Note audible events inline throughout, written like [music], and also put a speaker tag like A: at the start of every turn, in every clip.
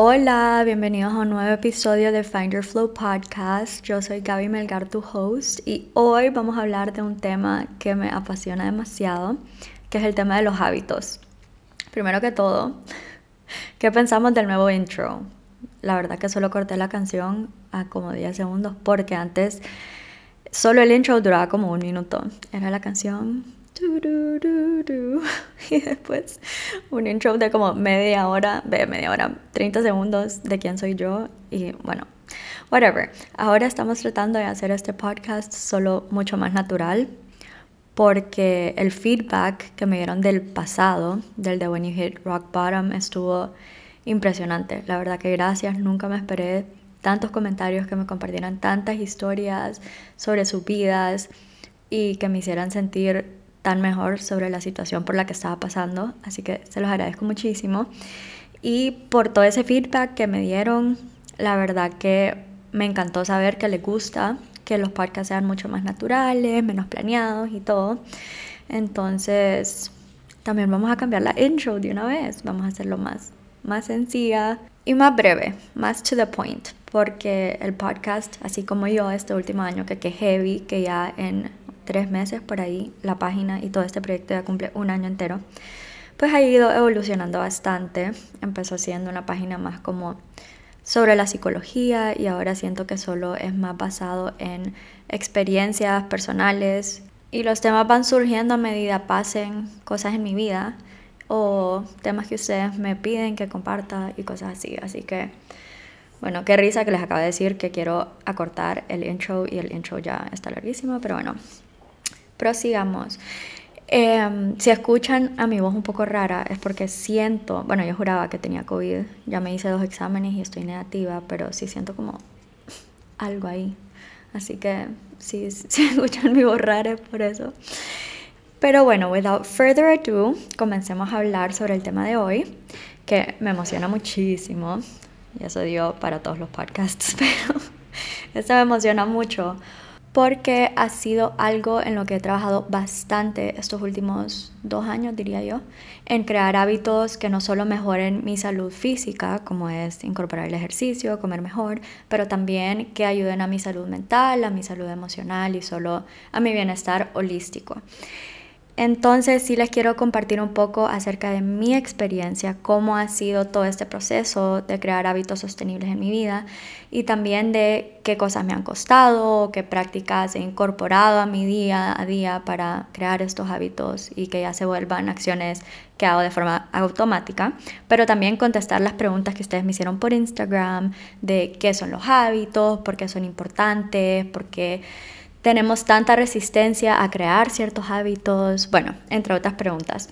A: Hola, bienvenidos a un nuevo episodio de Find Your Flow Podcast. Yo soy Gaby Melgar, tu host, y hoy vamos a hablar de un tema que me apasiona demasiado, que es el tema de los hábitos. Primero que todo, [laughs] ¿qué pensamos del nuevo intro? La verdad que solo corté la canción a como 10 segundos porque antes solo el intro duraba como un minuto. Era la canción [laughs] y después un intro de como media hora, de media hora, 30 segundos de quién soy yo y bueno, whatever. Ahora estamos tratando de hacer este podcast solo mucho más natural porque el feedback que me dieron del pasado, del de When You Hit Rock Bottom, estuvo impresionante. La verdad que gracias, nunca me esperé tantos comentarios que me compartieran tantas historias sobre sus vidas y que me hicieran sentir tan mejor sobre la situación por la que estaba pasando. Así que se los agradezco muchísimo. Y por todo ese feedback que me dieron, la verdad que me encantó saber que les gusta que los podcasts sean mucho más naturales, menos planeados y todo. Entonces, también vamos a cambiar la intro de una vez. Vamos a hacerlo más, más sencilla y más breve, más to the point. Porque el podcast, así como yo este último año, que que heavy, que ya en tres meses por ahí la página y todo este proyecto ya cumple un año entero, pues ha ido evolucionando bastante. Empezó siendo una página más como sobre la psicología y ahora siento que solo es más basado en experiencias personales y los temas van surgiendo a medida pasen cosas en mi vida o temas que ustedes me piden que comparta y cosas así. Así que, bueno, qué risa que les acabo de decir que quiero acortar el intro y el intro ya está larguísimo, pero bueno, Prosigamos. Em, si escuchan a mi voz un poco rara es porque siento, bueno, yo juraba que tenía COVID, ya me hice dos exámenes y estoy negativa, pero sí siento como algo ahí. Así que si, [laughs] si escuchan mi voz rara es por eso. Pero bueno, without further ado, comencemos a hablar sobre el tema de hoy, que me emociona muchísimo. Y eso dio para todos los podcasts, [laughs] pero esto me emociona mucho porque ha sido algo en lo que he trabajado bastante estos últimos dos años, diría yo, en crear hábitos que no solo mejoren mi salud física, como es incorporar el ejercicio, comer mejor, pero también que ayuden a mi salud mental, a mi salud emocional y solo a mi bienestar holístico. Entonces sí les quiero compartir un poco acerca de mi experiencia, cómo ha sido todo este proceso de crear hábitos sostenibles en mi vida y también de qué cosas me han costado, qué prácticas he incorporado a mi día a día para crear estos hábitos y que ya se vuelvan acciones que hago de forma automática, pero también contestar las preguntas que ustedes me hicieron por Instagram de qué son los hábitos, por qué son importantes, por qué tenemos tanta resistencia a crear ciertos hábitos, bueno, entre otras preguntas.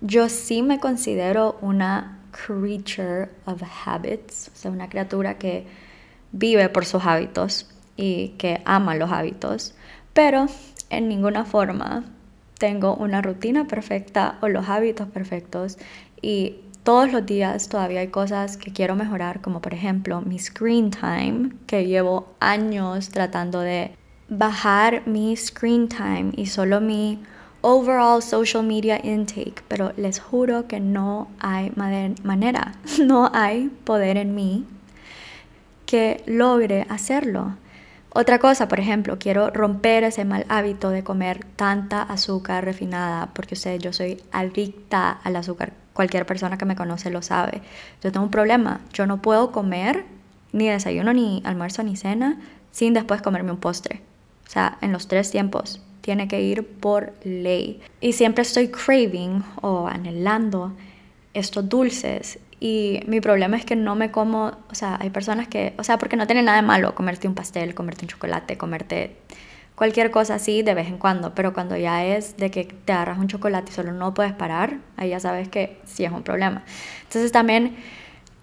A: Yo sí me considero una creature of habits, o sea, una criatura que vive por sus hábitos y que ama los hábitos, pero en ninguna forma tengo una rutina perfecta o los hábitos perfectos y todos los días todavía hay cosas que quiero mejorar, como por ejemplo mi screen time, que llevo años tratando de bajar mi screen time y solo mi overall social media intake, pero les juro que no hay manera, [laughs] no hay poder en mí que logre hacerlo. Otra cosa, por ejemplo, quiero romper ese mal hábito de comer tanta azúcar refinada, porque ustedes, yo soy adicta al azúcar. Cualquier persona que me conoce lo sabe. Yo tengo un problema. Yo no puedo comer ni desayuno, ni almuerzo, ni cena sin después comerme un postre. O sea, en los tres tiempos tiene que ir por ley. Y siempre estoy craving o anhelando estos dulces. Y mi problema es que no me como, o sea, hay personas que, o sea, porque no tiene nada de malo comerte un pastel, comerte un chocolate, comerte cualquier cosa así de vez en cuando, pero cuando ya es de que te agarras un chocolate y solo no puedes parar, ahí ya sabes que sí es un problema. Entonces también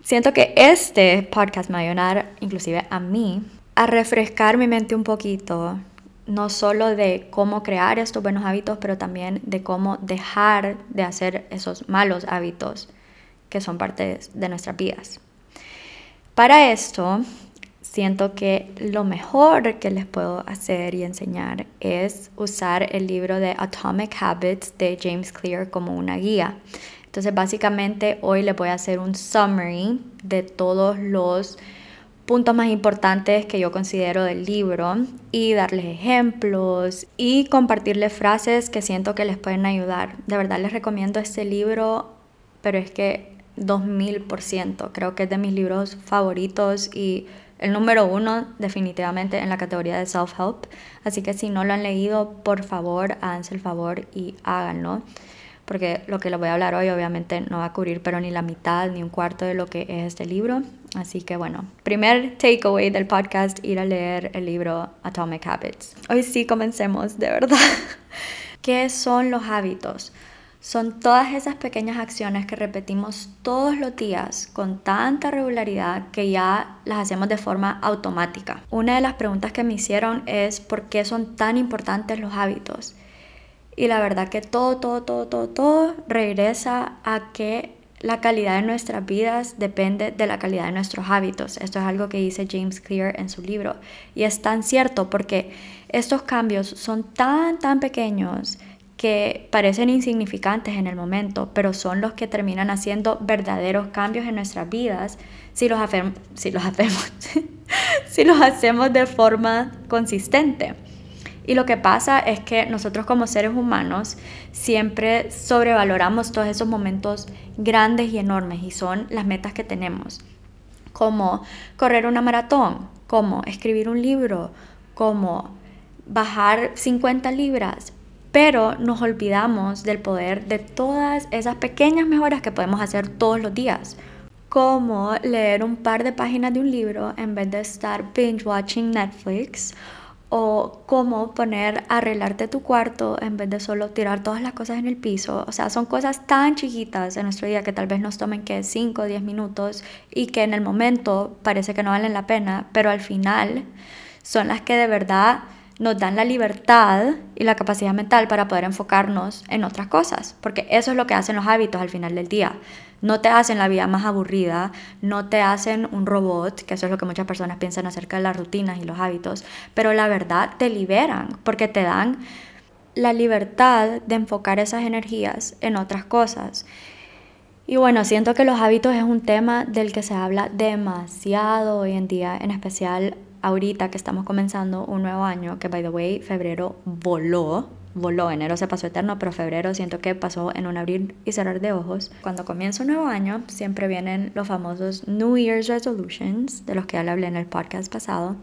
A: siento que este podcast me va a ayudar, inclusive a mí, a refrescar mi mente un poquito, no solo de cómo crear estos buenos hábitos, pero también de cómo dejar de hacer esos malos hábitos que son parte de nuestras vidas. Para esto, siento que lo mejor que les puedo hacer y enseñar es usar el libro de Atomic Habits de James Clear como una guía. Entonces básicamente hoy les voy a hacer un summary de todos los puntos más importantes que yo considero del libro y darles ejemplos y compartirles frases que siento que les pueden ayudar. De verdad les recomiendo este libro, pero es que 2000%, creo que es de mis libros favoritos y el número uno definitivamente en la categoría de self-help. Así que si no lo han leído, por favor, háganse el favor y háganlo porque lo que les voy a hablar hoy obviamente no va a cubrir pero ni la mitad ni un cuarto de lo que es este libro. Así que bueno, primer takeaway del podcast, ir a leer el libro Atomic Habits. Hoy sí comencemos, de verdad. [laughs] ¿Qué son los hábitos? Son todas esas pequeñas acciones que repetimos todos los días con tanta regularidad que ya las hacemos de forma automática. Una de las preguntas que me hicieron es por qué son tan importantes los hábitos. Y la verdad que todo, todo, todo, todo, todo regresa a que la calidad de nuestras vidas depende de la calidad de nuestros hábitos. Esto es algo que dice James Clear en su libro. Y es tan cierto porque estos cambios son tan, tan pequeños que parecen insignificantes en el momento, pero son los que terminan haciendo verdaderos cambios en nuestras vidas si los, si los hacemos, [laughs] si los hacemos de forma consistente. Y lo que pasa es que nosotros como seres humanos siempre sobrevaloramos todos esos momentos grandes y enormes y son las metas que tenemos, como correr una maratón, como escribir un libro, como bajar 50 libras, pero nos olvidamos del poder de todas esas pequeñas mejoras que podemos hacer todos los días, como leer un par de páginas de un libro en vez de estar binge watching Netflix o cómo poner arreglarte tu cuarto en vez de solo tirar todas las cosas en el piso. O sea, son cosas tan chiquitas en nuestro día que tal vez nos tomen que 5 o 10 minutos y que en el momento parece que no valen la pena, pero al final son las que de verdad nos dan la libertad y la capacidad mental para poder enfocarnos en otras cosas, porque eso es lo que hacen los hábitos al final del día. No te hacen la vida más aburrida, no te hacen un robot, que eso es lo que muchas personas piensan acerca de las rutinas y los hábitos, pero la verdad te liberan porque te dan la libertad de enfocar esas energías en otras cosas. Y bueno, siento que los hábitos es un tema del que se habla demasiado hoy en día, en especial ahorita que estamos comenzando un nuevo año, que by the way, febrero voló, voló, enero se pasó eterno, pero febrero siento que pasó en un abrir y cerrar de ojos. Cuando comienza un nuevo año, siempre vienen los famosos New Year's Resolutions, de los que ya hablé en el podcast pasado.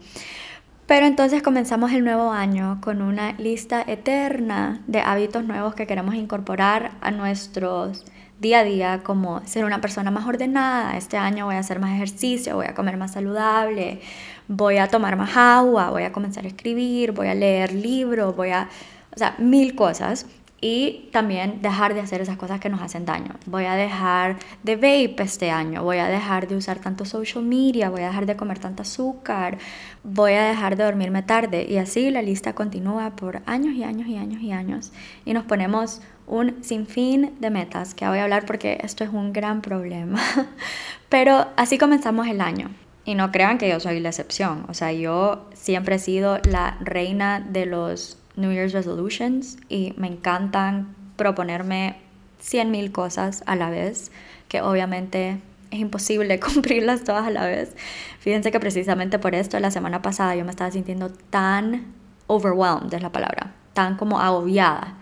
A: Pero entonces comenzamos el nuevo año con una lista eterna de hábitos nuevos que queremos incorporar a nuestros día a día, como ser una persona más ordenada. Este año voy a hacer más ejercicio, voy a comer más saludable, voy a tomar más agua, voy a comenzar a escribir, voy a leer libros, voy a o sea, mil cosas. Y también dejar de hacer esas cosas que nos hacen daño. Voy a dejar de vape este año, voy a dejar de usar tanto social media, voy a dejar de comer tanto azúcar, voy a dejar de dormirme tarde. Y así la lista continúa por años y años y años y años. Y nos ponemos un sinfín de metas, que voy a hablar porque esto es un gran problema. [laughs] Pero así comenzamos el año. Y no crean que yo soy la excepción. O sea, yo siempre he sido la reina de los New Year's Resolutions y me encantan proponerme 100.000 cosas a la vez, que obviamente es imposible [laughs] cumplirlas todas a la vez. Fíjense que precisamente por esto la semana pasada yo me estaba sintiendo tan overwhelmed, es la palabra, tan como agobiada,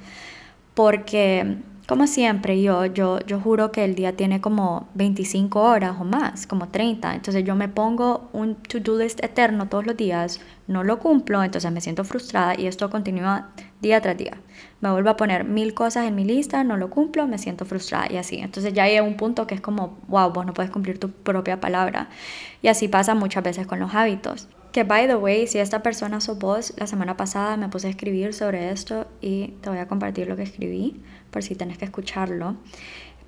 A: porque como siempre, yo, yo, yo juro que el día tiene como 25 horas o más, como 30. Entonces yo me pongo un to-do list eterno todos los días, no lo cumplo, entonces me siento frustrada y esto continúa día tras día. Me vuelvo a poner mil cosas en mi lista, no lo cumplo, me siento frustrada y así. Entonces ya hay un punto que es como, wow, vos no puedes cumplir tu propia palabra. Y así pasa muchas veces con los hábitos. Que by the way, si esta persona sos vos, la semana pasada me puse a escribir sobre esto y te voy a compartir lo que escribí por si tenés que escucharlo,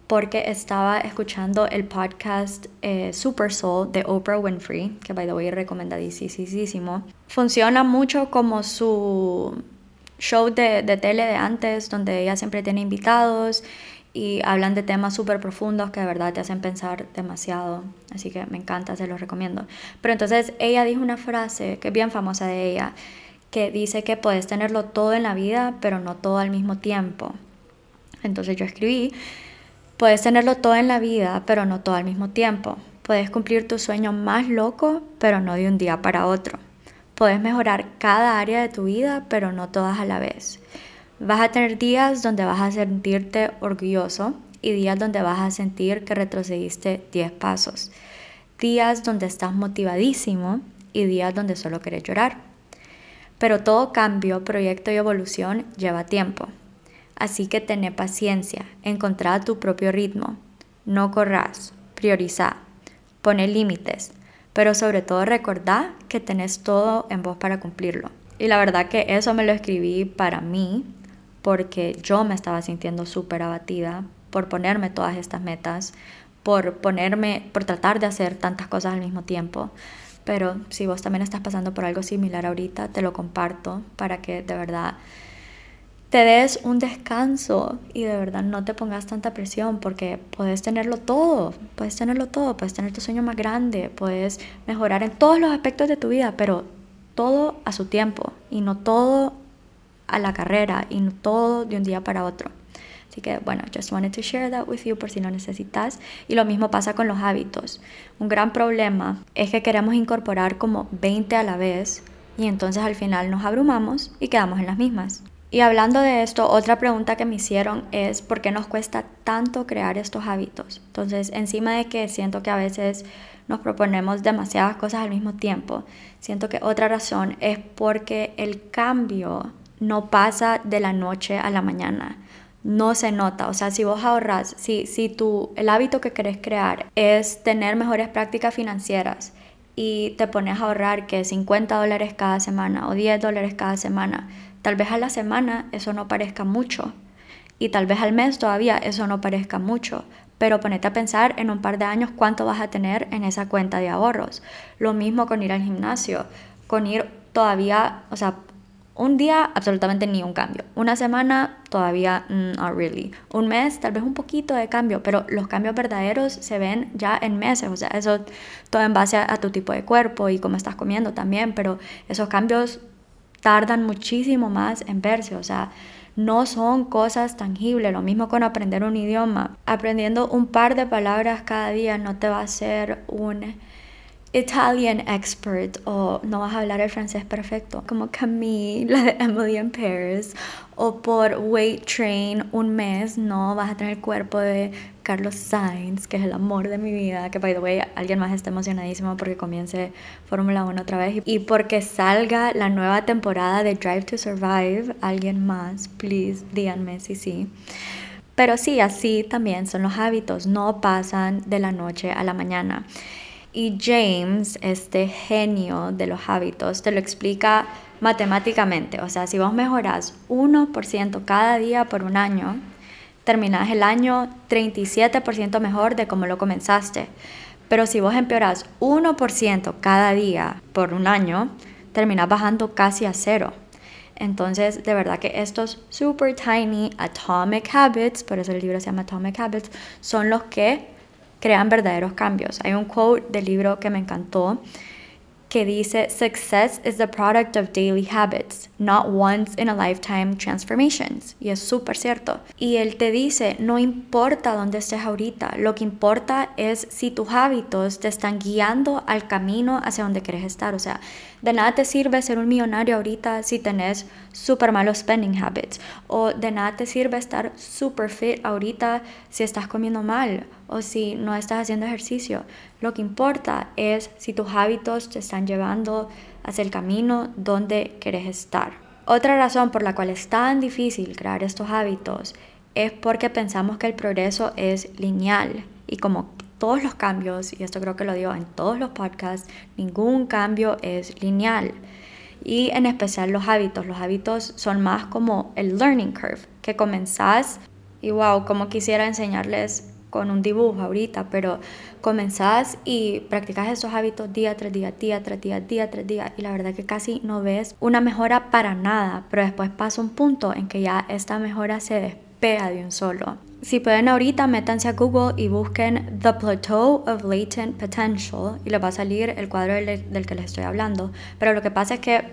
A: porque estaba escuchando el podcast eh, Super Soul de Oprah Winfrey, que by the way recomendadísimo. Funciona mucho como su show de, de tele de antes, donde ella siempre tiene invitados y hablan de temas súper profundos que de verdad te hacen pensar demasiado. Así que me encanta, se los recomiendo. Pero entonces ella dijo una frase que es bien famosa de ella, que dice que puedes tenerlo todo en la vida, pero no todo al mismo tiempo. Entonces yo escribí, Puedes tenerlo todo en la vida, pero no todo al mismo tiempo. Puedes cumplir tu sueño más loco, pero no de un día para otro. Puedes mejorar cada área de tu vida, pero no todas a la vez. Vas a tener días donde vas a sentirte orgulloso y días donde vas a sentir que retrocediste 10 pasos. Días donde estás motivadísimo y días donde solo quieres llorar. Pero todo cambio, proyecto y evolución lleva tiempo. Así que ten paciencia, encontrar tu propio ritmo. No corras, prioriza, pone límites, pero sobre todo recordá que tenés todo en vos para cumplirlo. Y la verdad que eso me lo escribí para mí, porque yo me estaba sintiendo súper abatida por ponerme todas estas metas, por ponerme, por tratar de hacer tantas cosas al mismo tiempo. Pero si vos también estás pasando por algo similar ahorita, te lo comparto para que de verdad te des un descanso y de verdad no te pongas tanta presión porque puedes tenerlo todo, puedes tenerlo todo, puedes tener tu sueño más grande, puedes mejorar en todos los aspectos de tu vida, pero todo a su tiempo y no todo a la carrera y todo de un día para otro. Así que bueno, just wanted to share that with you por si lo necesitas. Y lo mismo pasa con los hábitos. Un gran problema es que queremos incorporar como 20 a la vez y entonces al final nos abrumamos y quedamos en las mismas. Y hablando de esto, otra pregunta que me hicieron es por qué nos cuesta tanto crear estos hábitos. Entonces, encima de que siento que a veces nos proponemos demasiadas cosas al mismo tiempo, siento que otra razón es porque el cambio no pasa de la noche a la mañana no se nota. O sea, si vos ahorras, si, si tú, el hábito que querés crear es tener mejores prácticas financieras y te pones a ahorrar que 50 dólares cada semana o 10 dólares cada semana, tal vez a la semana eso no parezca mucho y tal vez al mes todavía eso no parezca mucho. Pero ponete a pensar en un par de años cuánto vas a tener en esa cuenta de ahorros. Lo mismo con ir al gimnasio, con ir todavía, o sea, un día, absolutamente ni un cambio. Una semana, todavía mm, not really. Un mes, tal vez un poquito de cambio, pero los cambios verdaderos se ven ya en meses. O sea, eso todo en base a, tu tipo de cuerpo y cómo estás comiendo también, pero esos cambios tardan muchísimo más en verse. O sea, no son cosas tangibles. Lo mismo con aprender un idioma. Aprendiendo un par de palabras cada día no te va a ser un Italian expert o no vas a hablar el francés perfecto, como Camille, la de Emily in Paris, o por Weight Train un mes no vas a tener el cuerpo de Carlos Sainz, que es el amor de mi vida, que by the way alguien más está emocionadísimo porque comience Fórmula 1 otra vez y porque salga la nueva temporada de Drive to Survive, alguien más, please, díganme si sí. Pero sí, así también son los hábitos, no pasan de la noche a la mañana. Y James, este genio de los hábitos, te lo explica matemáticamente. O sea, si vos mejoras 1% cada día por un año, terminás el año 37% mejor de como lo comenzaste. Pero si vos empeorás 1% cada día por un año, terminás bajando casi a cero. Entonces, de verdad que estos super tiny atomic habits, por eso el libro se llama Atomic Habits, son los que crean verdaderos cambios. Hay un quote del libro que me encantó que dice, Success is the product of daily habits, not once in a lifetime transformations. Y es súper cierto. Y él te dice, no importa dónde estés ahorita, lo que importa es si tus hábitos te están guiando al camino hacia donde quieres estar. O sea, de nada te sirve ser un millonario ahorita si tenés súper malos spending habits. O de nada te sirve estar súper fit ahorita si estás comiendo mal o si no estás haciendo ejercicio. Lo que importa es si tus hábitos te están llevando hacia el camino donde quieres estar. Otra razón por la cual es tan difícil crear estos hábitos es porque pensamos que el progreso es lineal y como todos los cambios, y esto creo que lo digo en todos los podcasts, ningún cambio es lineal. Y en especial los hábitos. Los hábitos son más como el learning curve, que comenzás y wow, como quisiera enseñarles con un dibujo ahorita, pero comenzás y practicas esos hábitos día tras día, día tras día, día tras día, y la verdad que casi no ves una mejora para nada, pero después pasa un punto en que ya esta mejora se despega de un solo. Si pueden ahorita, métanse a Google y busquen The Plateau of Latent Potential y les va a salir el cuadro del, del que les estoy hablando. Pero lo que pasa es que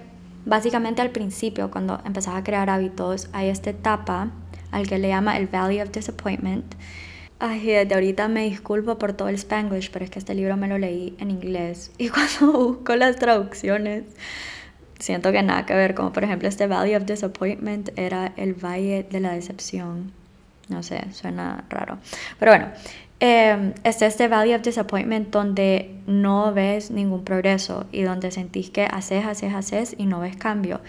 A: básicamente al principio, cuando empezás a crear hábitos, hay esta etapa al que le llama el Valley of Disappointment, Ay, desde ahorita me disculpo por todo el spanglish, pero es que este libro me lo leí en inglés. [laughs] Y cuando busco las traducciones, siento que nada que ver. Como por ejemplo, este Valley of Disappointment era el Valle de la Decepción. No sé, suena raro. Pero bueno, eh, está este Valley of Disappointment donde no ves ningún progreso y donde sentís que haces, haces, haces y no ves cambio.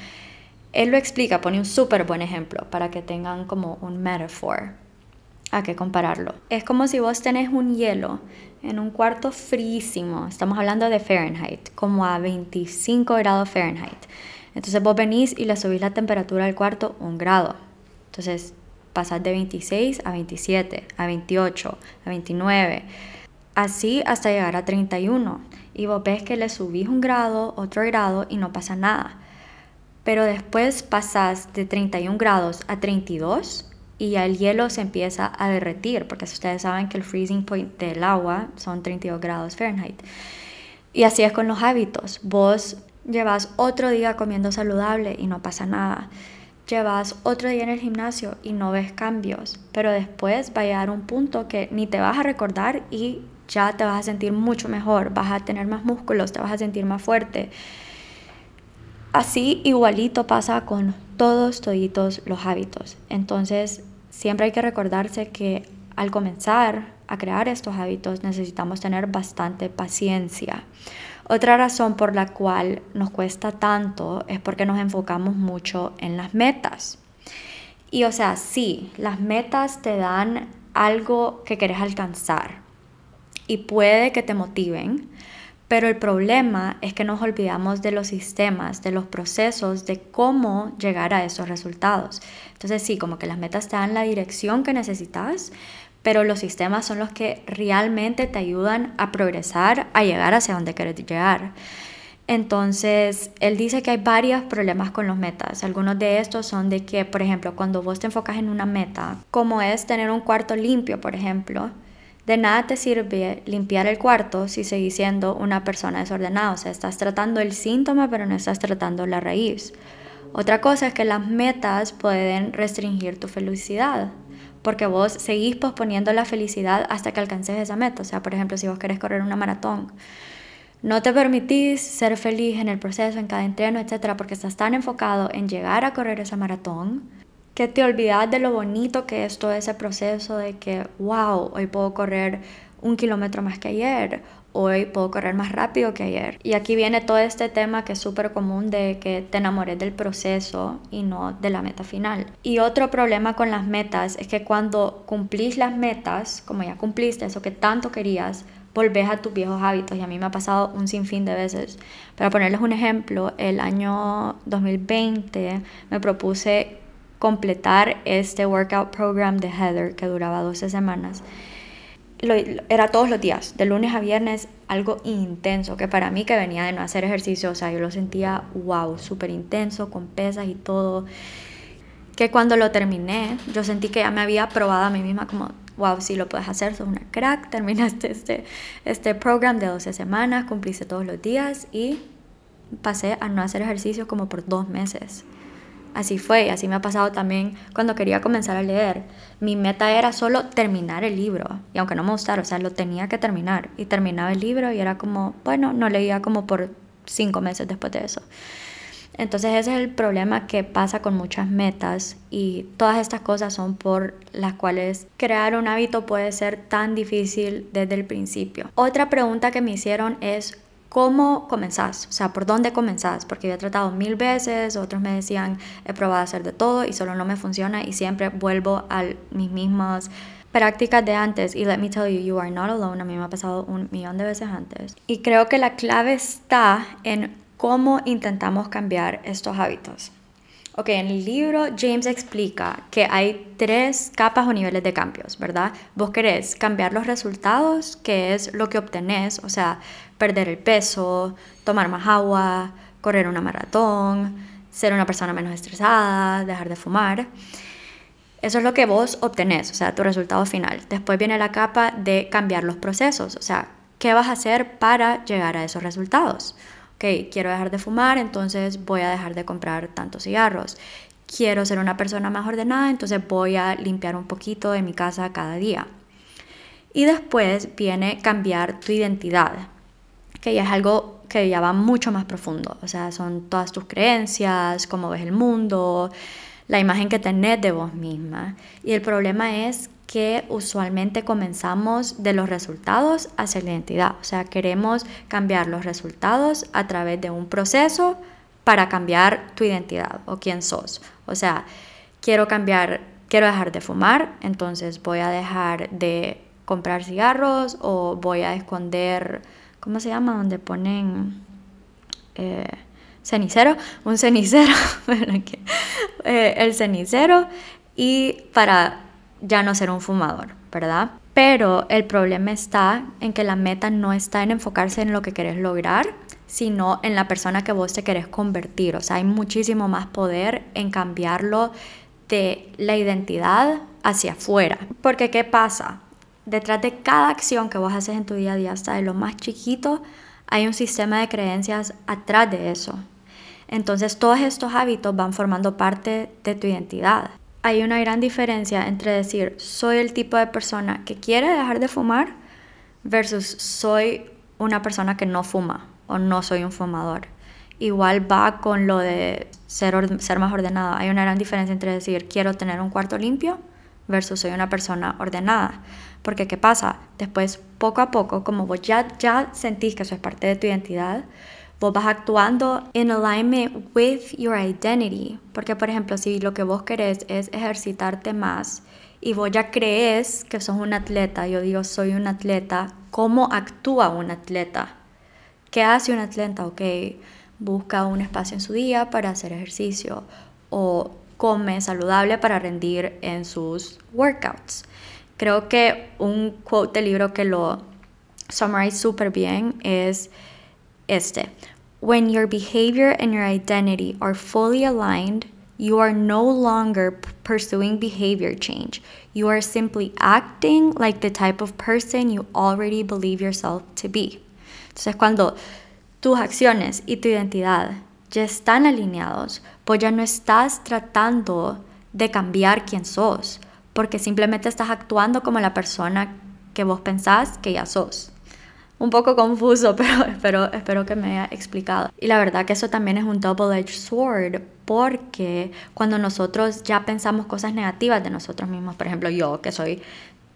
A: Él lo explica, pone un súper buen ejemplo para que tengan como un metaphor a qué compararlo. Es como si vos tenés un hielo en un cuarto fríísimo, estamos hablando de Fahrenheit, como a 25 grados Fahrenheit. Entonces vos venís y le subís la temperatura del cuarto un grado. Entonces pasás de 26 a 27, a 28, a 29, así hasta llegar a 31. Y vos ves que le subís un grado, otro grado y no pasa nada. Pero después pasás de 31 grados a 32 y ya el hielo se empieza a derretir, porque ustedes saben que el freezing point del agua son 32 grados Fahrenheit. Y así es con los hábitos. Vos llevas otro día comiendo saludable y no pasa nada. Llevas otro día en el gimnasio y no ves cambios, pero después va a llegar un punto que ni te vas a recordar y ya te vas a sentir mucho mejor, vas a tener más músculos, te vas a sentir más fuerte. Así igualito pasa con todos, toditos los hábitos. Entonces, siempre hay que recordarse que al comenzar a crear estos hábitos necesitamos tener bastante paciencia. Otra razón por la cual nos cuesta tanto es porque nos enfocamos mucho en las metas. Y o sea, sí, las metas te dan algo que quieres alcanzar y puede que te motiven, pero el problema es que nos olvidamos de los sistemas, de los procesos, de cómo llegar a esos resultados. Entonces sí, como que las metas te dan la dirección que necesitas, pero los sistemas son los que realmente te ayudan a progresar, a llegar hacia donde quieres llegar. Entonces, él dice que hay varios problemas con los metas. Algunos de estos son de que, por ejemplo, cuando vos te enfocas en una meta, como es tener un cuarto limpio, por ejemplo, de nada te sirve limpiar el cuarto si seguís siendo una persona desordenada. O sea, estás tratando el síntoma, pero no estás tratando la raíz. Otra cosa es que las metas pueden restringir tu felicidad, porque vos seguís posponiendo la felicidad hasta que alcances esa meta. O sea, por ejemplo, si vos querés correr una maratón, no te permitís ser feliz en el proceso, en cada entreno, etcétera, porque estás tan enfocado en llegar a correr esa maratón que te olvidas de lo bonito que es todo ese proceso de que, wow, hoy puedo correr un kilómetro más que ayer, hoy puedo correr más rápido que ayer. Y aquí viene todo este tema que es súper común de que te enamores del proceso y no de la meta final. Y otro problema con las metas es que cuando cumplís las metas, como ya cumpliste eso que tanto querías, volvés a tus viejos hábitos y a mí me ha pasado un sinfín de veces. Para ponerles un ejemplo, el año 2020 me propuse completar este workout program de Heather que duraba 12 semanas. era todos los días, de lunes a viernes, algo intenso, que para mí que venía de no hacer ejercicio, o sea, yo lo sentía, wow, súper intenso, con pesas y todo, que cuando lo terminé, yo sentí que ya me había probado a mí misma como, wow, sí lo puedes hacer, sos una crack, [laughs] terminaste este, este program de 12 semanas, cumpliste todos los días y pasé a no hacer ejercicio como por dos meses. Así fue, así me ha pasado también cuando quería comenzar a leer. Mi meta era solo terminar el libro, y aunque no me gustara, o sea, lo tenía que terminar. Y terminaba el libro y era como, bueno, no leía como por cinco meses después de eso. Entonces ese es el problema que pasa con muchas metas y todas estas cosas son por las cuales crear un hábito puede ser tan difícil desde el principio. Otra pregunta que me hicieron es ¿Cómo comenzás? O sea, ¿por dónde comenzás? Porque yo he tratado mil veces, otros me decían, he probado a hacer de todo y solo no me funciona y siempre vuelvo a mis mismas prácticas de antes. Y let me tell you, you are not alone. A mí me ha pasado un millón de veces antes. Y creo que la clave está en cómo intentamos cambiar estos hábitos. Ok, en el libro James explica que hay tres capas o niveles de cambios, ¿verdad? Vos querés cambiar los resultados, que es lo que obtenés, o sea, perder el peso, tomar más agua, correr una maratón, ser una persona menos estresada, dejar de fumar. Eso es lo que vos obtenés, o sea, tu resultado final. Después viene la capa de cambiar los procesos, o sea, ¿qué vas a hacer para llegar a esos resultados? ok, quiero dejar de fumar, entonces voy a dejar de comprar tantos cigarros. Quiero ser una persona más ordenada, entonces voy a limpiar un poquito de mi casa cada día. Y después viene cambiar tu identidad, que ya es algo que ya va mucho más profundo. O sea, son todas tus creencias, cómo ves el mundo, la imagen que tenés de vos misma. Y el problema es que usualmente comenzamos de los resultados hacia la identidad. O sea, queremos cambiar los resultados a través de un proceso para cambiar tu identidad o quién sos. O sea, quiero cambiar, quiero dejar de fumar, entonces voy a dejar de comprar cigarros o voy a esconder, ¿cómo se llama? Donde ponen eh, cenicero, un cenicero, [laughs] eh, el cenicero y para ya no ser un fumador, ¿verdad? Pero el problema está en que la meta no está en enfocarse en lo que querés lograr, sino en la persona que vos te querés convertir. O sea, hay muchísimo más poder en cambiarlo de la identidad hacia afuera. Porque ¿qué pasa? Detrás de cada acción que vos haces en tu día a día, hasta de lo más chiquito, hay un sistema de creencias atrás de eso. Entonces todos estos hábitos van formando parte de tu identidad hay una gran diferencia entre decir soy el tipo de persona que quiere dejar de fumar versus soy una persona que no fuma o no soy un fumador. Igual va con lo de ser, ser más ordenado. Hay una gran diferencia entre decir quiero tener un cuarto limpio versus soy una persona ordenada. Porque ¿qué pasa? Después, poco a poco, como vos ya, ya sentís que eso es parte de tu identidad, vos vas actuando in alignment with your identity. Porque, por ejemplo, si lo que vos querés es ejercitarte más y vos ya crees que sos un atleta, yo digo soy un atleta, ¿cómo actúa un atleta? ¿Qué hace un atleta? Ok, busca un espacio en su día para hacer ejercicio o come saludable para rendir en sus workouts. Creo que un quote del libro que lo summarize súper bien es este. When your behavior and your identity are fully aligned, you are no longer pursuing behavior change. You are simply acting like the type of person you already believe yourself to be. Entonces, cuando tus acciones y tu identidad ya están alineados, pues ya no estás tratando de cambiar quién sos, porque simplemente estás actuando como la persona que vos pensás que ya sos un poco confuso, [laughs] pero espero, espero que me haya explicado. Y la verdad que eso también es un double-edged sword, porque cuando nosotros ya pensamos cosas negativas de nosotros mismos, por ejemplo, yo que soy,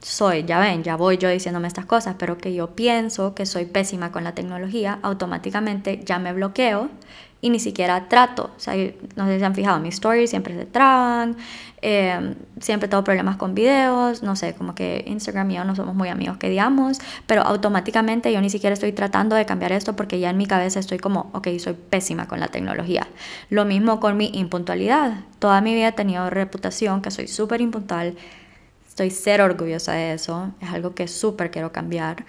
A: soy, ya ven, ya voy yo diciéndome estas cosas, pero que yo pienso que soy pésima con la tecnología, automáticamente ya me bloqueo y ni siquiera trato. O sea, no sé si se han fijado, mis stories siempre se traban, eh, siempre tengo problemas con videos, no sé, como que Instagram y yo no somos muy amigos, que digamos, pero automáticamente yo ni siquiera estoy tratando de cambiar esto porque ya en mi cabeza estoy como, ok, soy pésima con la tecnología. Lo mismo con mi impuntualidad. Toda mi vida he tenido reputación que soy súper impuntual, estoy cero orgullosa de eso, es algo que súper quiero cambiar.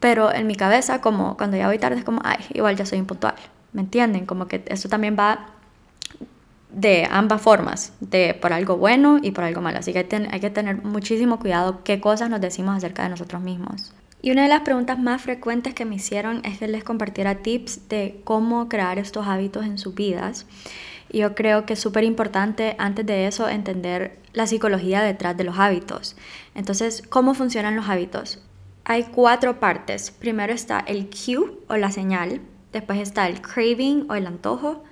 A: Pero en mi cabeza, como cuando ya voy tarde, es como, ay, igual ya soy impuntual ¿Me entienden? Como que eso también va de ambas formas, de por algo bueno y por algo malo. Así que hay, que tener muchísimo cuidado qué cosas nos decimos acerca de nosotros mismos. Y una de las preguntas más frecuentes que me hicieron es que les compartiera tips de cómo crear estos hábitos en sus vidas. Y yo creo que es súper importante antes de eso entender la psicología detrás de los hábitos. Entonces, ¿cómo funcionan los hábitos? Hay cuatro partes. Primero está el cue o la señal, Después está el craving o el antojo,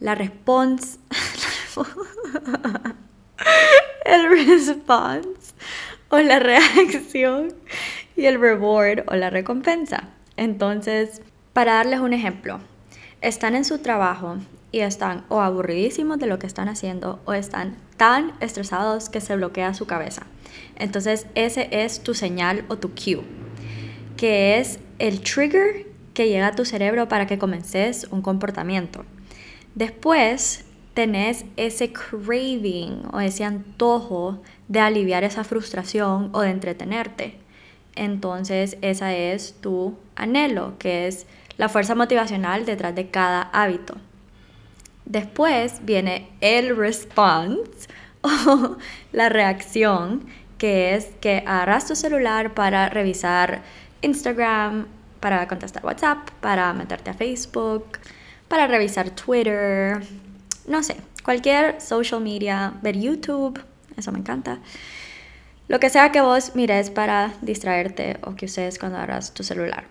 A: la response, [laughs] el response o la reacción y el reward o la recompensa. Entonces, para darles un ejemplo, están en su trabajo y están o aburridísimos de lo que están haciendo o están tan estresados que se bloquea su cabeza. Entonces, ese es tu señal o tu cue, que es el trigger que llega a tu cerebro para que comences un comportamiento. Después tenés ese craving o ese antojo de aliviar esa frustración o de entretenerte. Entonces esa es tu anhelo, que es la fuerza motivacional detrás de cada hábito. Después viene el response [laughs] o la reacción, que es que agarras tu celular para revisar Instagram, para contestar WhatsApp, para meterte a Facebook, para revisar Twitter, no sé, cualquier social media, ver YouTube, eso me encanta. lo que sea que vos mires para distraerte o que uses cuando agarras tu celular.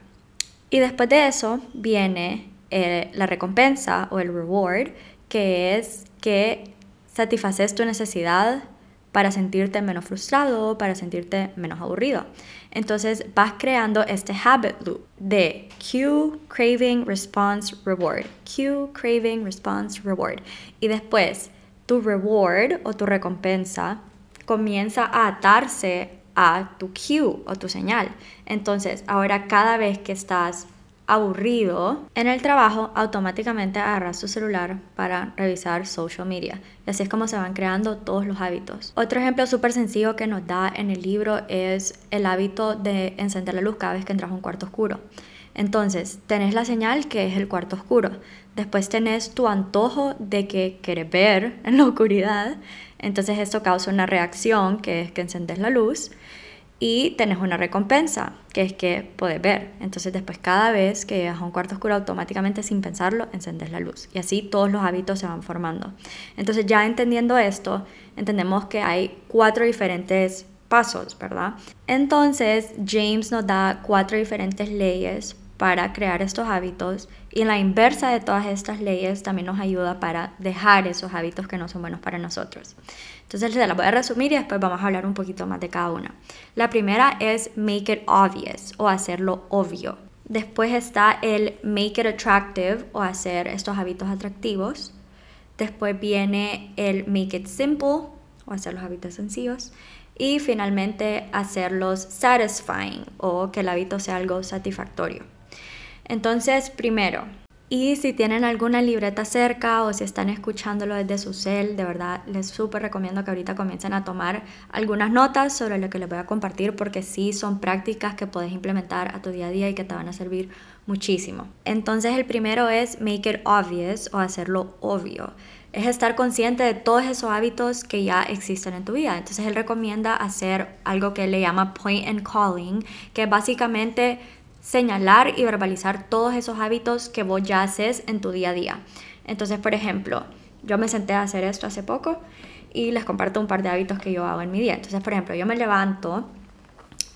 A: Y después de eso viene eh, la recompensa o el reward, que es que satisfaces tu necesidad para sentirte menos frustrado, para sentirte menos aburrido. Entonces vas creando este habit loop de cue, craving, response, reward. Cue, craving, response, reward. Y después tu reward o tu recompensa comienza a atarse a tu cue o tu señal. Entonces ahora cada vez que estás aburrido en el trabajo, automáticamente agarras tu celular para revisar social media. Y así es como se van creando todos los hábitos. Otro ejemplo súper sencillo que nos da en el libro es el hábito de encender la luz cada vez que entras a un cuarto oscuro. Entonces, tenés la señal que es el cuarto oscuro. Después tenés tu antojo de que quieres ver [laughs] en la oscuridad. Entonces esto causa una reacción que es que encendes la luz y tenés una recompensa, que es que puedes ver. Entonces después cada vez que llegas a un cuarto oscuro automáticamente sin pensarlo encendes la luz y así todos los hábitos se van formando. Entonces ya entendiendo esto, entendemos que hay cuatro diferentes pasos, ¿verdad? Entonces James nos da cuatro diferentes leyes para crear estos hábitos y la inversa de todas estas leyes también nos ayuda para dejar esos hábitos que no son buenos para nosotros. Entonces se las voy a resumir y después vamos a hablar un poquito más de cada una. La primera es make it obvious o hacerlo obvio. Después está el make it attractive o hacer estos hábitos atractivos. Después viene el make it simple o hacer los hábitos sencillos. Y finalmente hacerlos satisfying o que el hábito sea algo satisfactorio. Entonces, primero, y si tienen alguna libreta cerca o si están escuchándolo desde su cel, de verdad les súper recomiendo que ahorita comiencen a tomar algunas notas sobre lo que les voy a compartir porque sí son prácticas que puedes implementar a tu día a día y que te van a servir muchísimo. Entonces el primero es make it obvious o hacerlo obvio. Es estar consciente de todos esos hábitos que ya existen en tu vida. Entonces él recomienda hacer algo que le llama point and calling, que básicamente señalar y verbalizar todos esos hábitos que vos ya haces en tu día a día. Entonces, por ejemplo, yo me senté a hacer esto hace poco y les comparto un par de hábitos que yo hago en mi día. Entonces, por ejemplo, yo me levanto,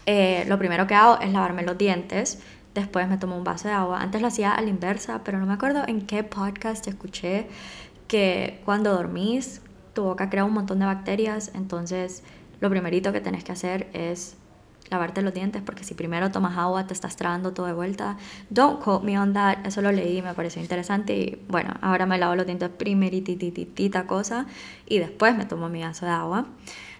A: eh, lo primero que hago es lavarme los dientes, después me tomo un vaso de agua. Antes lo hacía a la inversa, pero no me acuerdo en qué podcast escuché que cuando dormís tu boca crea un montón de bacterias, entonces lo primerito que tenés que hacer es lavarte los dientes porque si primero tomas agua te estás tragando todo de vuelta. Don't quote me on that, eso lo leí, me pareció interesante y bueno, ahora me lavo los dientes primeritititita cosa y después me tomo mi vaso de agua.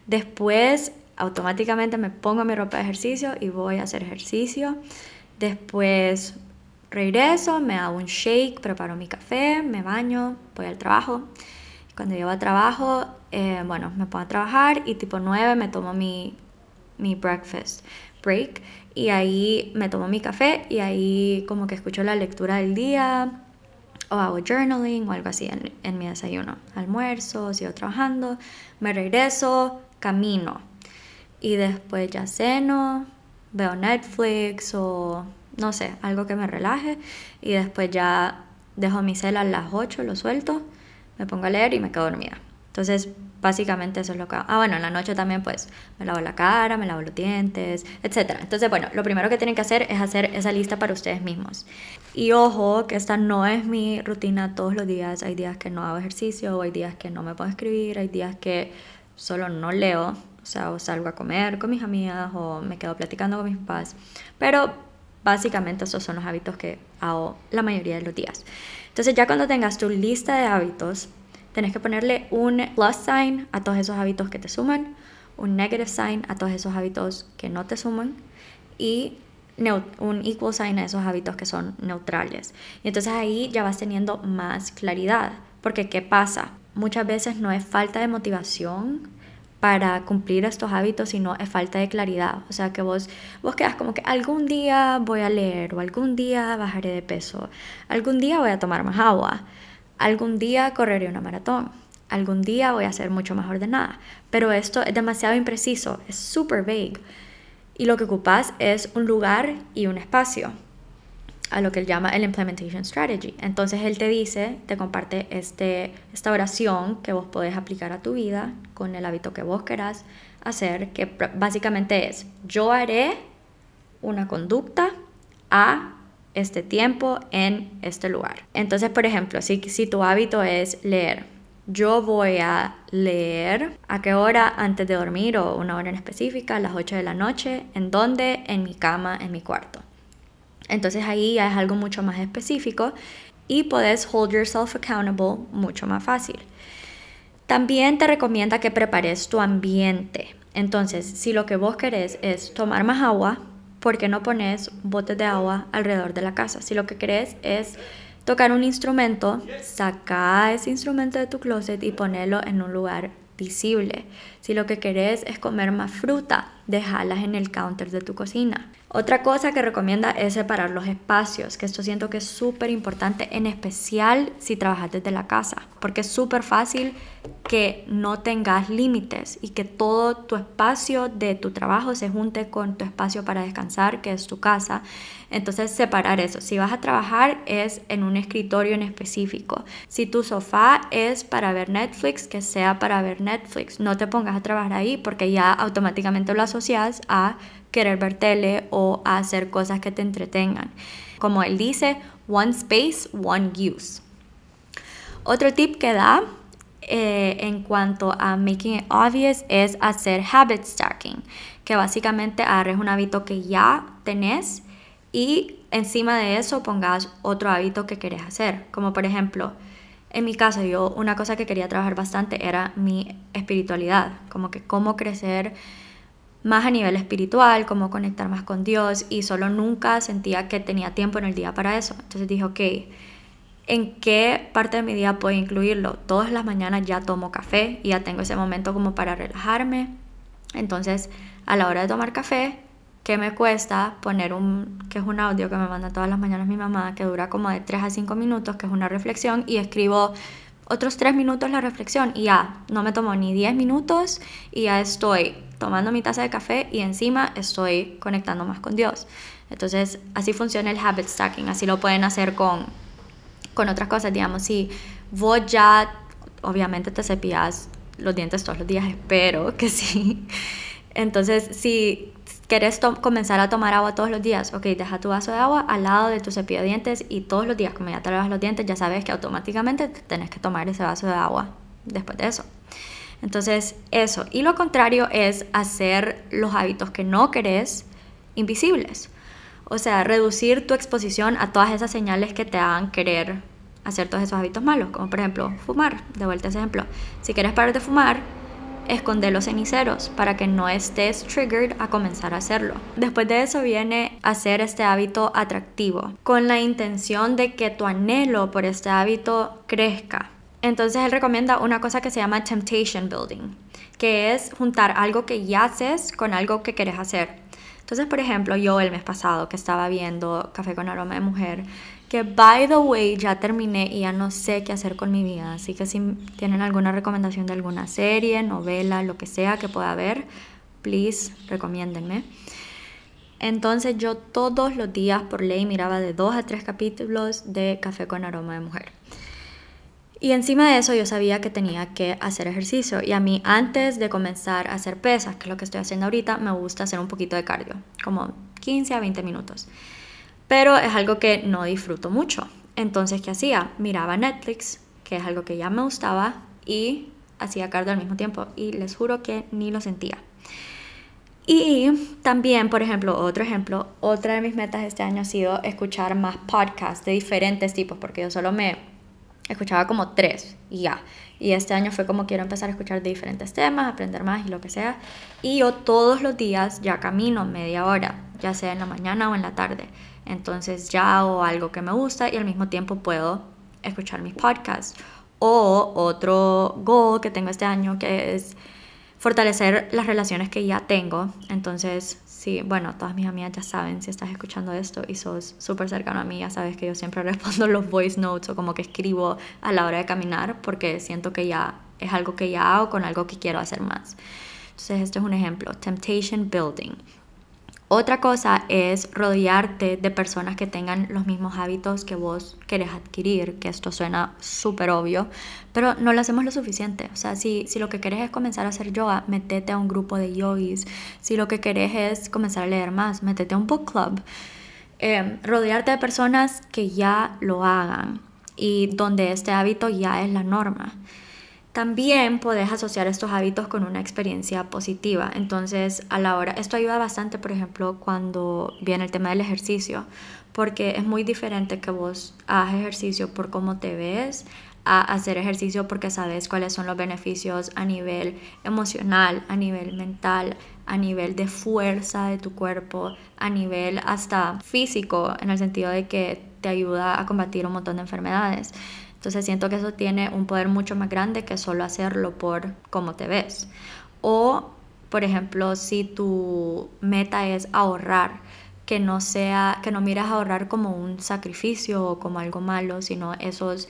A: Después automáticamente me pongo mi ropa de ejercicio y voy a hacer ejercicio. Después regreso, me hago un shake, preparo mi café, me baño, voy al trabajo. Cuando llego a trabajo, eh, bueno, me pongo a trabajar y tipo 9 me tomo mi mi breakfast break y ahí me tomo mi café y ahí como que escucho la lectura del día o hago journaling o algo así en, en mi desayuno. Almuerzo, sigo trabajando, me regreso, camino y después ya ceno, veo Netflix o no sé, algo que me relaje y después ya dejo mi cel a las 8, lo suelto, me pongo a leer y me quedo dormida. Entonces, básicamente eso es lo que hago. Ah, bueno, en la noche también pues me lavo la cara, me lavo los dientes, etc. Entonces, bueno, lo primero que tienen que hacer es hacer esa lista para ustedes mismos. Y ojo, que esta no es mi rutina todos los días. Hay días que no hago ejercicio, hay días que no me puedo escribir, hay días que solo no leo. O sea, o salgo a comer con mis amigas o me quedo platicando con mis papás. Pero básicamente esos son los hábitos que hago la mayoría de los días. Entonces ya cuando tengas tu lista de hábitos, Tenés que ponerle un plus sign a todos esos hábitos que te suman, un negative sign a todos esos hábitos que no te suman y un equal sign a esos hábitos que son neutrales. Y entonces ahí ya vas teniendo más claridad. Porque ¿qué pasa? Muchas veces no es falta de motivación para cumplir estos hábitos, sino es falta de claridad. O sea, que vos, vos quedas como que algún día voy a leer o algún día bajaré de peso, algún día voy a tomar más agua algún día correré una maratón, algún día voy a ser mucho más ordenada, pero esto es demasiado impreciso, es super vague. Y lo que ocupas es un lugar y un espacio, a lo que él llama el Implementation Strategy. Entonces él te dice, te comparte este, esta oración que vos podés aplicar a tu vida con el hábito que vos querás hacer, que básicamente es, yo haré una conducta a este tiempo en este lugar. Entonces, por ejemplo, si, si tu hábito es leer, yo voy a leer a qué hora antes de dormir o una hora en específica, a las 8 de la noche, en dónde, en mi cama, en mi cuarto. Entonces ahí ya es algo mucho más específico y puedes hold yourself accountable mucho más fácil. También te recomienda que prepares tu ambiente. Entonces, si lo que vos querés es tomar más agua, ¿por qué no pones botes de agua alrededor de la casa? Si lo que querés es tocar un instrumento, saca ese instrumento de tu closet y ponelo en un lugar visible. Si lo que querés es comer más fruta, déjalas en el counter de tu cocina. Otra cosa que recomienda es separar los espacios, que esto siento que es súper importante, en especial si trabajas desde la casa, porque es súper fácil que no tengas límites y que todo tu espacio de tu trabajo se junte con tu espacio para descansar, que es tu casa. Entonces separar eso. Si vas a trabajar es en un escritorio en específico. Si tu sofá es para ver Netflix, que sea para ver Netflix. No te pongas a trabajar ahí porque ya automáticamente lo asocias a querer ver tele o a hacer cosas que te entretengan. Como él dice, one space, one use. Otro tip que da eh, en cuanto a making it obvious es hacer habit stacking, que básicamente agarres un hábito que ya tenés y encima de eso pongas otro hábito que querés hacer. Como por ejemplo, en mi caso, yo una cosa que quería trabajar bastante era mi espiritualidad, como que cómo crecer más a nivel espiritual, cómo conectar más con Dios y solo nunca sentía que tenía tiempo en el día para eso. Entonces dije, ok, ¿en qué parte de mi día puedo incluirlo? Todas las mañanas ya tomo café y ya tengo ese momento como para relajarme. Entonces, a la hora de tomar café, ¿qué me cuesta poner un, que es un audio que me manda todas las mañanas mi mamá, que dura como de 3 a 5 minutos, que es una reflexión, y escribo otros 3 minutos la reflexión y ya, no me tomo ni 10 minutos y ya estoy tomando mi taza de café y encima estoy conectando más con Dios. Entonces, así funciona el habit stacking, así lo pueden hacer con, con otras cosas, digamos, si vos ya, obviamente te cepillas los dientes todos los días, espero que sí. [laughs] Entonces, si quieres comenzar a tomar agua todos los días, ok, deja tu vaso de agua al lado de tu cepillo de dientes y todos los días, como ya te lavas los dientes, ya sabes que automáticamente tenés que tomar ese vaso de agua después de eso. Entonces, eso. Y lo contrario es hacer los hábitos que no querés invisibles. O sea, reducir tu exposición a todas esas señales que te hagan querer hacer todos esos hábitos malos, como por ejemplo fumar. De vuelta a ese ejemplo. Si quieres parar de fumar, esconde los ceniceros para que no estés triggered a comenzar a hacerlo. Después de eso viene hacer este hábito atractivo, con la intención de que tu anhelo por este hábito crezca. Entonces él recomienda una cosa que se llama temptation building, que es juntar algo que ya haces con algo que quieres hacer. Entonces, por ejemplo, yo el mes pasado que estaba viendo Café con Aroma de Mujer, que by the way ya terminé y ya no sé qué hacer con mi vida, así que si tienen alguna recomendación de alguna serie, novela, lo que sea que pueda ver, please recomiéndenme. Entonces yo todos los días por ley miraba de dos a tres capítulos de Café con Aroma de Mujer. Y encima de eso yo sabía que tenía que hacer ejercicio. Y a mí antes de comenzar a hacer pesas, que es lo que estoy haciendo ahorita, me gusta hacer un poquito de cardio, como 15 a 20 minutos. Pero es algo que no disfruto mucho. Entonces, ¿qué hacía? Miraba Netflix, que es algo que ya me gustaba, y hacía cardio al mismo tiempo. Y les juro que ni lo sentía. Y también, por ejemplo, otro ejemplo, otra de mis metas este año ha sido escuchar más podcasts de diferentes tipos, porque yo solo me escuchaba como tres y ya. Y este año fue como quiero empezar a escuchar de diferentes temas, aprender más y lo que sea. Y yo todos los días ya camino media hora, ya sea en la mañana o en la tarde. Entonces ya hago algo que me gusta y al mismo tiempo puedo escuchar mis podcasts. O otro goal que tengo este año que es fortalecer las relaciones que ya tengo. Entonces Sí, bueno, todas mis amigas ya saben si estás escuchando esto y sos súper cercano a mí, ya sabes que yo siempre [laughs] respondo los voice notes o como que escribo a la hora de caminar porque siento que ya es algo que ya hago con algo que quiero hacer más. Entonces, este es un ejemplo, temptation building. Otra cosa es rodearte de personas que tengan los mismos hábitos que vos querés adquirir, que esto suena súper obvio, pero no lo hacemos lo suficiente. O sea, si, si lo que querés es comenzar a hacer yoga, metete a un grupo de yogis. Si lo que querés es comenzar a leer más, metete a un book club. Em, rodearte de personas que ya lo hagan y donde este hábito ya es la norma. También puedes asociar estos hábitos con una experiencia positiva. Entonces, a la hora, esto ayuda bastante, por ejemplo, cuando viene el tema del ejercicio, porque es muy diferente que vos hagas ejercicio por cómo te ves a hacer ejercicio porque sabes cuáles son los beneficios a nivel emocional, a nivel mental, a nivel de fuerza de tu cuerpo, a nivel hasta físico, en el sentido de que te ayuda a combatir un montón de enfermedades. Entonces siento que eso tiene un poder mucho más grande que solo hacerlo por cómo te ves. O, por ejemplo, si tu meta es ahorrar, que no sea, que no miras ahorrar como un sacrificio o como algo malo, sino esos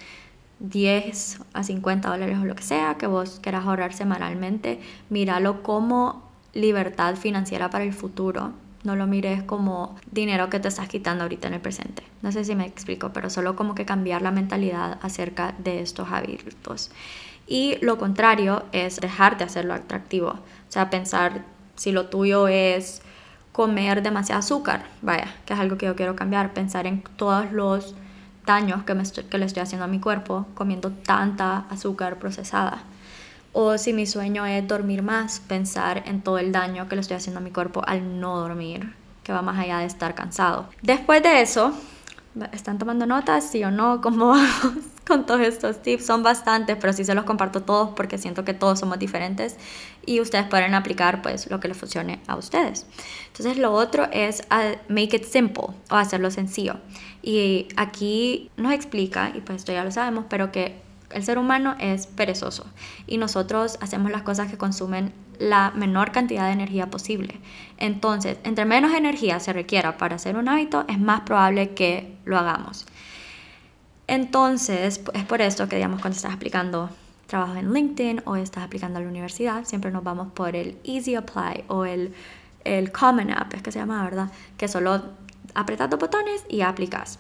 A: 10 a 50 dólares o lo que sea que vos quieras ahorrar semanalmente, míralo como libertad financiera para el futuro no lo mires como dinero que te estás quitando ahorita en el presente. No sé si me explico, pero solo como que cambiar la mentalidad acerca de estos hábitos. Y lo contrario es dejar de hacerlo atractivo. O sea, pensar si lo tuyo es comer demasiado azúcar, vaya, que es algo que yo quiero cambiar, pensar en todos los daños que, me que le estoy haciendo a mi cuerpo comiendo tanta azúcar procesada. O si mi sueño es dormir más, pensar en todo el daño que le estoy haciendo a mi cuerpo al no dormir, que va más allá de estar cansado. Después de eso, ¿están tomando notas? Sí o no, ¿cómo [laughs] vamos con todos estos tips? Son bastantes, pero sí se los comparto todos porque siento que todos somos diferentes y ustedes pueden aplicar pues lo que les funcione a ustedes. Entonces lo otro es make it simple o hacerlo sencillo. Y aquí nos explica, y pues esto ya lo sabemos, pero que el ser humano es perezoso y nosotros hacemos las cosas que consumen la menor cantidad de energía posible. Entonces, entre menos energía se requiera para hacer un hábito, es más probable que lo hagamos. Entonces, es por esto que, digamos, cuando estás aplicando trabajo en LinkedIn o estás aplicando a la universidad, siempre nos vamos por el Easy Apply o el, el Common App, es que se llama, ¿verdad? Que solo apretas dos botones y aplicas.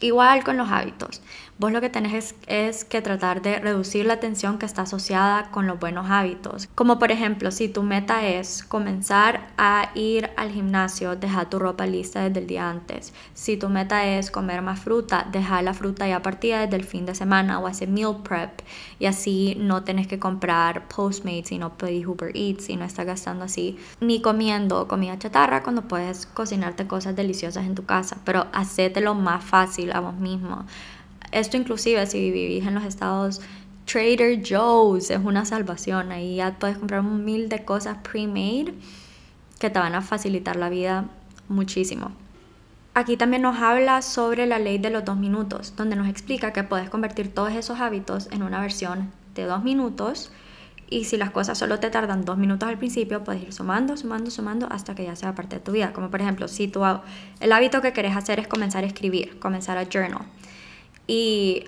A: Igual con los hábitos. Vos lo que tenés es, que tratar de reducir la tensión que está asociada con los buenos hábitos. Como por ejemplo, si tu meta es comenzar a ir al gimnasio, deja tu ropa lista desde el día antes. Si tu meta es comer más fruta, deja la fruta ya partida desde el fin de semana o hacer meal prep. Y así no tenés que comprar Postmates, sino pedir Uber Eats y no estás gastando así ni comiendo comida chatarra cuando puedes cocinarte cosas deliciosas en tu casa. Pero hacételo más fácil a vos mismo. Esto inclusive si vivís en los estados Trader Joe's es una salvación. Ahí ya puedes comprar un mil de cosas pre-made que te van a facilitar la vida muchísimo. Aquí también nos habla sobre la ley de los dos minutos, donde nos explica que puedes convertir todos esos hábitos en una versión de dos minutos y si las cosas solo te tardan dos minutos al principio, puedes ir sumando, sumando, sumando hasta que ya sea parte de tu vida. Como por ejemplo, si tu, el hábito que querés hacer es comenzar a escribir, comenzar a journal. Y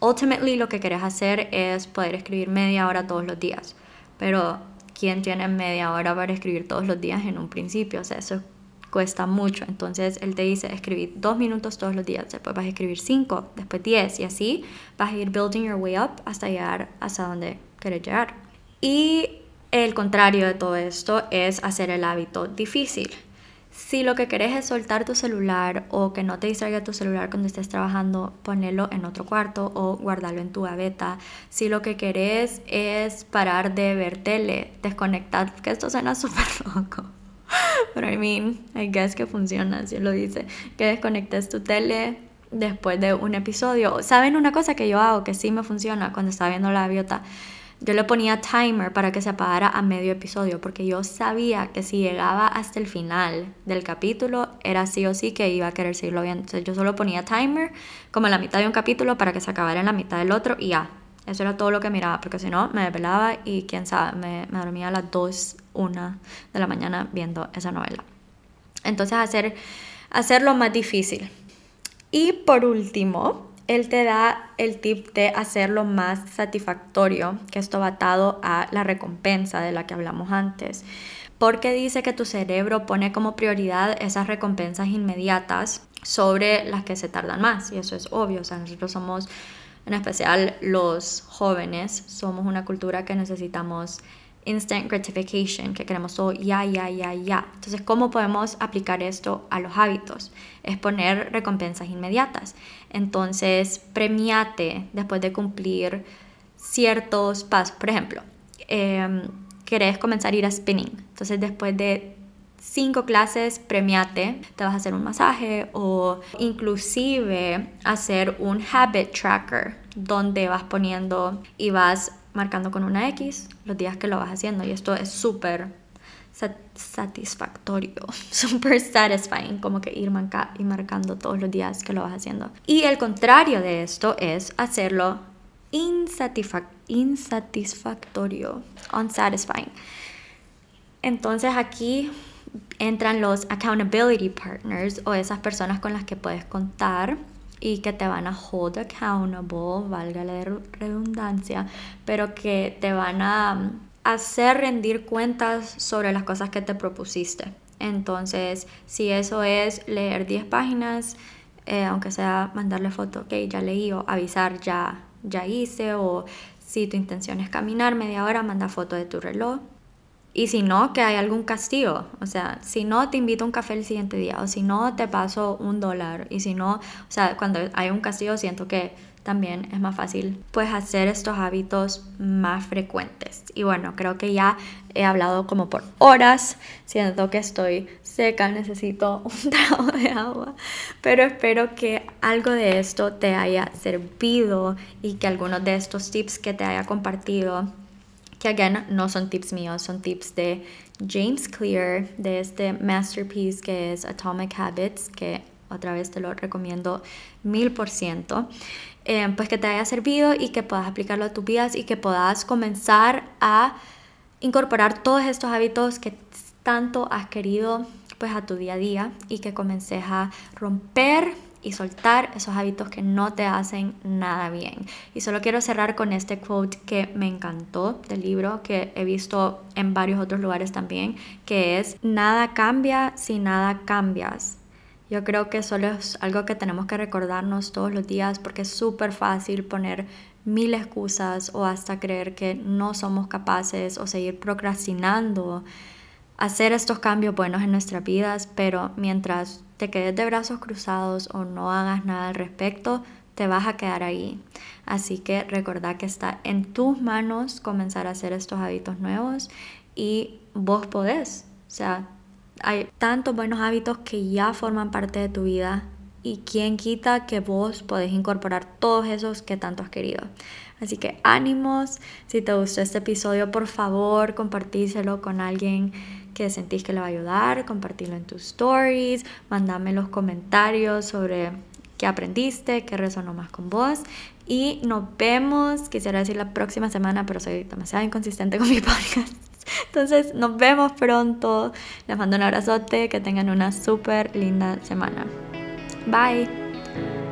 A: ultimately lo que querés hacer es poder escribir media hora todos los días. Pero ¿quién tiene media hora para escribir todos los días en un principio? O sea, eso cuesta mucho. Entonces él te dice, escribir dos minutos todos los días, después vas a escribir cinco, después diez y así vas a ir building your way up hasta llegar hasta donde querés llegar. Y el contrario de todo esto es hacer el hábito difícil. Si lo que querés es soltar tu celular o que no te distraiga tu celular cuando estés trabajando, ponelo en otro cuarto o guardarlo en tu gaveta. Si lo que querés es parar de ver tele, desconectar, que esto suena [laughs] súper loco. Pero I mean, I guess que funciona, así lo dice. Que desconectes tu tele después de un episodio. ¿Saben una cosa que yo hago que sí me funciona cuando estaba viendo la aviota? Yo le ponía timer para que se apagara a medio episodio porque yo sabía que si llegaba hasta el final del capítulo era sí o sí que iba a querer seguirlo viendo. Entonces yo solo ponía timer como en la mitad de un capítulo para que se acabara en la mitad del otro y ya. Eso era todo lo que miraba porque si no me desvelaba y quién sabe, me, me dormía a las 2, 1 de la mañana viendo esa novela. Entonces hacer, hacerlo más difícil. Y por último, él te da el tip de hacerlo más satisfactorio, que esto va atado a la recompensa de la que hablamos antes. porque dice que tu cerebro pone como prioridad esas recompensas inmediatas sobre las que se tardan más. Y eso es obvio, o sea, nosotros somos, en especial los jóvenes, somos una cultura que necesitamos instant gratification, que queremos todo ya, ya, ya, ya. Entonces, ¿cómo podemos aplicar esto a los hábitos? Es poner recompensas inmediatas. Entonces, premiate después de cumplir ciertos pasos. Por ejemplo, eh, querés comenzar a ir a spinning. Entonces, después de cinco clases, premiate, te vas a hacer un masaje o inclusive hacer un habit tracker donde vas poniendo y vas marcando con una X los días que lo vas haciendo y esto es súper satisfactorio, [laughs] súper satisfying, como que ir, ir marcando todos los días que lo vas haciendo. Y el contrario de esto es hacerlo insatisfactorio, unsatisfying. Entonces aquí entran los accountability partners o esas personas con las que puedes contar y que te van a hold accountable, valga la redundancia, pero que te van a mm, hacer rendir cuentas sobre las cosas que te propusiste. Entonces, si eso es leer 10 páginas, eh, aunque sea mandarle foto, ok, ya leí, o avisar, ya, ya hice, o si tu intención es caminar media hora, manda foto de tu reloj, y si no, que hay algún castigo. O sea, si no, te invito a un café el siguiente día. O si no, te paso un dólar. Y si no, o sea, cuando hay un castigo, siento que también es más fácil pues hacer estos hábitos más frecuentes. Y bueno, creo que ya he hablado como por horas, siento que estoy seca, necesito [laughs] un trago de agua, pero espero que algo de esto te haya servido y que algunos de estos tips que te haya compartido que again no son tips míos, son tips de James Clear, de este masterpiece que es Atomic Habits, que otra vez te lo recomiendo mil por ciento, eh, pues que te haya servido y que puedas aplicarlo a tus vidas y que puedas comenzar a incorporar todos estos hábitos que tanto has querido pues a tu día a día y que comences a romper y soltar esos hábitos que no te hacen nada bien. Y solo quiero cerrar con este quote que me encantó del libro, que he visto en varios otros lugares también, que es, nada cambia si nada cambias. Yo creo que solo es algo que tenemos que recordarnos todos los días porque es súper fácil poner mil excusas o hasta creer que no somos capaces o seguir procrastinando hacer estos cambios buenos en nuestras vidas, pero mientras te quedes de brazos cruzados o no hagas nada al respecto, te vas a quedar ahí. Así que recordad que está en tus manos comenzar a hacer estos hábitos nuevos y vos podés. O sea, hay tantos buenos hábitos que ya forman parte de tu vida y quién quita que vos podés incorporar todos esos que tanto has querido. Así que ánimos, si te gustó este episodio, por favor, compartíselo con alguien que sentís que le va a ayudar, compartirlo en tus stories, mandame los comentarios sobre qué aprendiste, qué resonó más con vos. Y nos vemos, quisiera decir la próxima semana, pero soy demasiado inconsistente con mi [laughs] podcast. Entonces, nos vemos pronto. Les mando un abrazote, que tengan una súper linda semana. Bye.